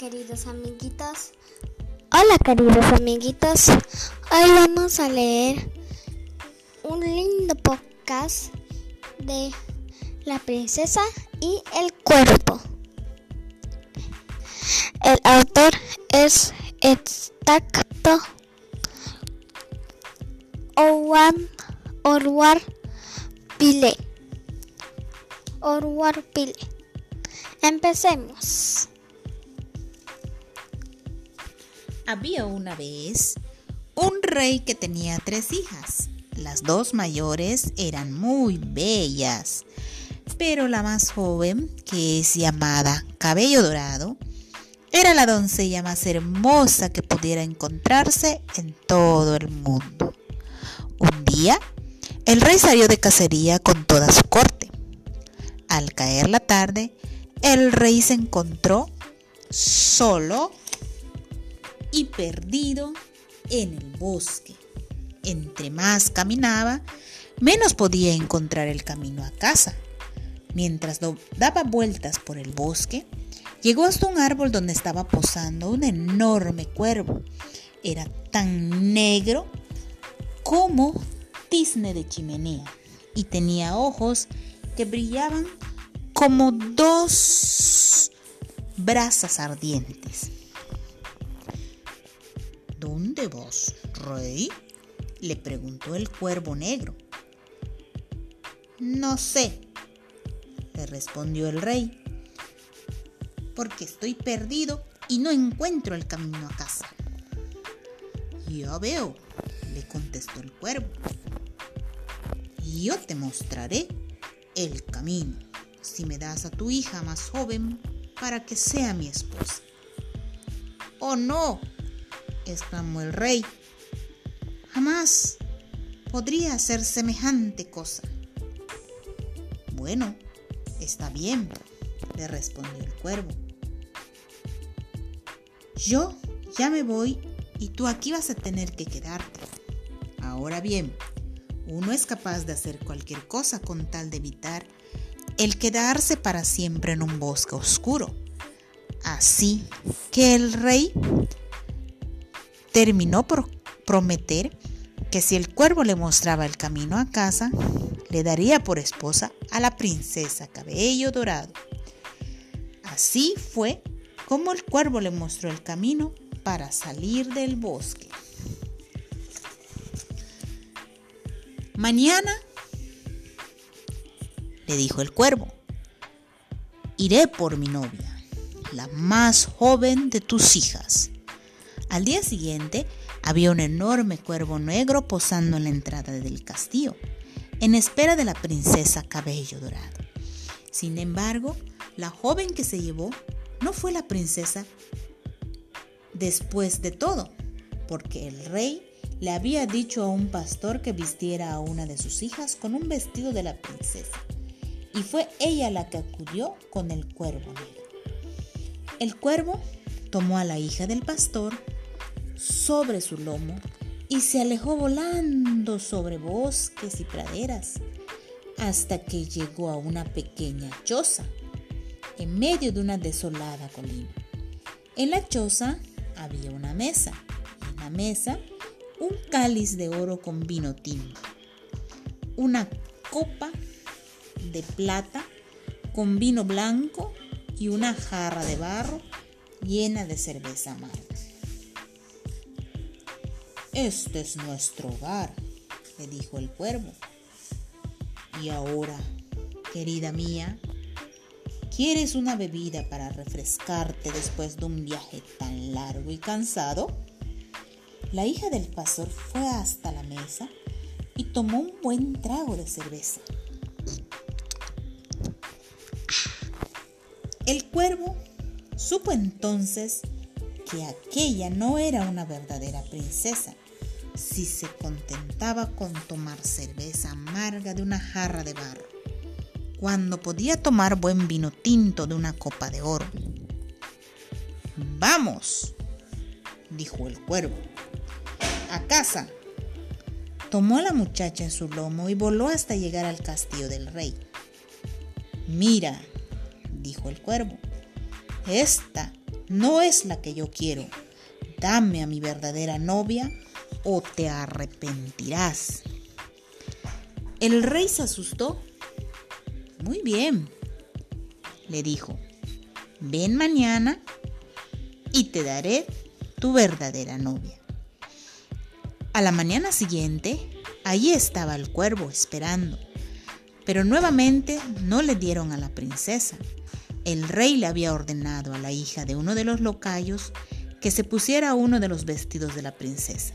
queridos amiguitos. Hola queridos amiguitos. Hoy vamos a leer un lindo podcast de la princesa y el cuerpo. El autor es Exacto Owan Orwar Pile. Orwar Pile. Empecemos. Había una vez un rey que tenía tres hijas. Las dos mayores eran muy bellas, pero la más joven, que es llamada Cabello Dorado, era la doncella más hermosa que pudiera encontrarse en todo el mundo. Un día, el rey salió de cacería con toda su corte. Al caer la tarde, el rey se encontró solo y perdido en el bosque. Entre más caminaba, menos podía encontrar el camino a casa. Mientras daba vueltas por el bosque, llegó hasta un árbol donde estaba posando un enorme cuervo. Era tan negro como tizne de chimenea y tenía ojos que brillaban como dos brasas ardientes. ¿Dónde vas, rey? le preguntó el cuervo negro. No sé, le respondió el rey, porque estoy perdido y no encuentro el camino a casa. Ya veo, le contestó el cuervo. Yo te mostraré el camino si me das a tu hija más joven para que sea mi esposa. ¡Oh no! Exclamó el rey. Jamás podría hacer semejante cosa. Bueno, está bien, le respondió el cuervo. Yo ya me voy y tú aquí vas a tener que quedarte. Ahora bien, uno es capaz de hacer cualquier cosa con tal de evitar el quedarse para siempre en un bosque oscuro. Así que el rey terminó por prometer que si el cuervo le mostraba el camino a casa, le daría por esposa a la princesa Cabello Dorado. Así fue como el cuervo le mostró el camino para salir del bosque. Mañana le dijo el cuervo, iré por mi novia, la más joven de tus hijas. Al día siguiente había un enorme cuervo negro posando en la entrada del castillo, en espera de la princesa Cabello Dorado. Sin embargo, la joven que se llevó no fue la princesa después de todo, porque el rey le había dicho a un pastor que vistiera a una de sus hijas con un vestido de la princesa y fue ella la que acudió con el cuervo negro. El cuervo tomó a la hija del pastor sobre su lomo y se alejó volando sobre bosques y praderas hasta que llegó a una pequeña choza en medio de una desolada colina. En la choza había una mesa y en la mesa un cáliz de oro con vino tinto, una copa de plata con vino blanco y una jarra de barro llena de cerveza amarga. Este es nuestro hogar, le dijo el cuervo. Y ahora, querida mía, ¿quieres una bebida para refrescarte después de un viaje tan largo y cansado? La hija del pastor fue hasta la mesa y tomó un buen trago de cerveza. El cuervo supo entonces que aquella no era una verdadera princesa si se contentaba con tomar cerveza amarga de una jarra de barro, cuando podía tomar buen vino tinto de una copa de oro. Vamos, dijo el cuervo, a casa. Tomó a la muchacha en su lomo y voló hasta llegar al castillo del rey. Mira, dijo el cuervo. Esta no es la que yo quiero. Dame a mi verdadera novia o te arrepentirás. El rey se asustó. Muy bien, le dijo, ven mañana y te daré tu verdadera novia. A la mañana siguiente, allí estaba el cuervo esperando, pero nuevamente no le dieron a la princesa. El rey le había ordenado a la hija de uno de los locayos que se pusiera uno de los vestidos de la princesa.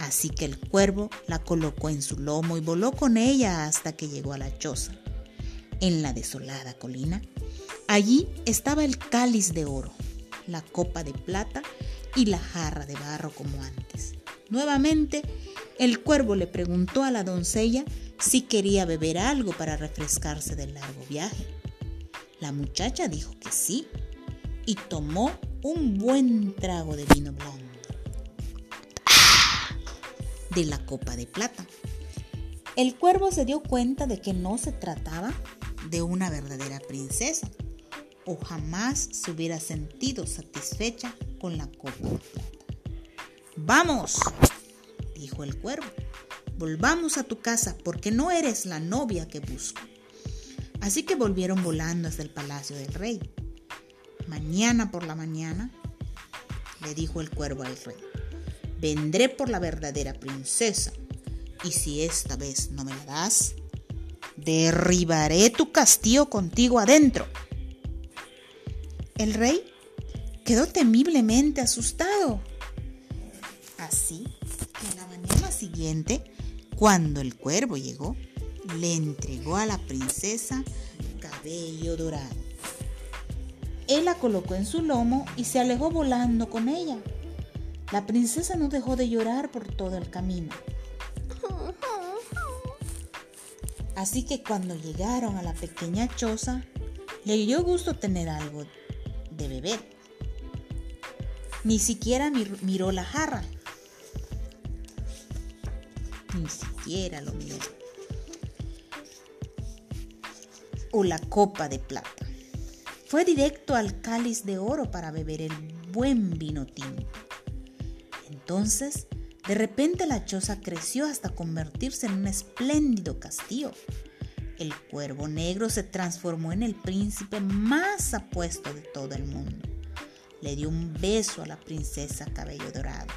Así que el cuervo la colocó en su lomo y voló con ella hasta que llegó a la choza. En la desolada colina, allí estaba el cáliz de oro, la copa de plata y la jarra de barro como antes. Nuevamente, el cuervo le preguntó a la doncella si quería beber algo para refrescarse del largo viaje. La muchacha dijo que sí y tomó un buen trago de vino blanco de la copa de plata. El cuervo se dio cuenta de que no se trataba de una verdadera princesa, o jamás se hubiera sentido satisfecha con la copa de plata. Vamos, dijo el cuervo, volvamos a tu casa porque no eres la novia que busco. Así que volvieron volando hasta el palacio del rey. Mañana por la mañana, le dijo el cuervo al rey, vendré por la verdadera princesa, y si esta vez no me la das, derribaré tu castillo contigo adentro. El rey quedó temiblemente asustado. Así que la mañana siguiente, cuando el cuervo llegó, le entregó a la princesa cabello dorado. Él la colocó en su lomo y se alejó volando con ella. La princesa no dejó de llorar por todo el camino. Así que cuando llegaron a la pequeña choza, le dio gusto tener algo de beber. Ni siquiera miró la jarra. Ni siquiera lo miró. O la copa de plata. Fue directo al cáliz de oro para beber el buen vino tinto. Entonces, de repente la choza creció hasta convertirse en un espléndido castillo. El cuervo negro se transformó en el príncipe más apuesto de todo el mundo. Le dio un beso a la princesa cabello dorado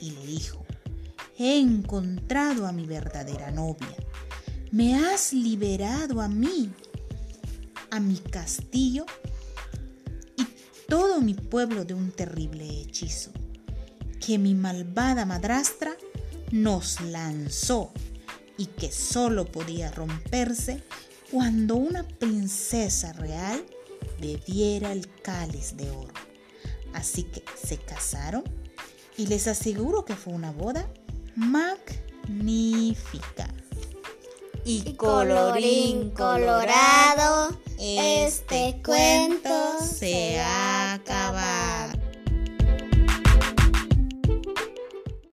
y le dijo, he encontrado a mi verdadera novia. Me has liberado a mí, a mi castillo y todo mi pueblo de un terrible hechizo que mi malvada madrastra nos lanzó y que solo podía romperse cuando una princesa real bebiera el cáliz de oro. Así que se casaron y les aseguro que fue una boda magnífica. Y colorín colorado, este cuento se ha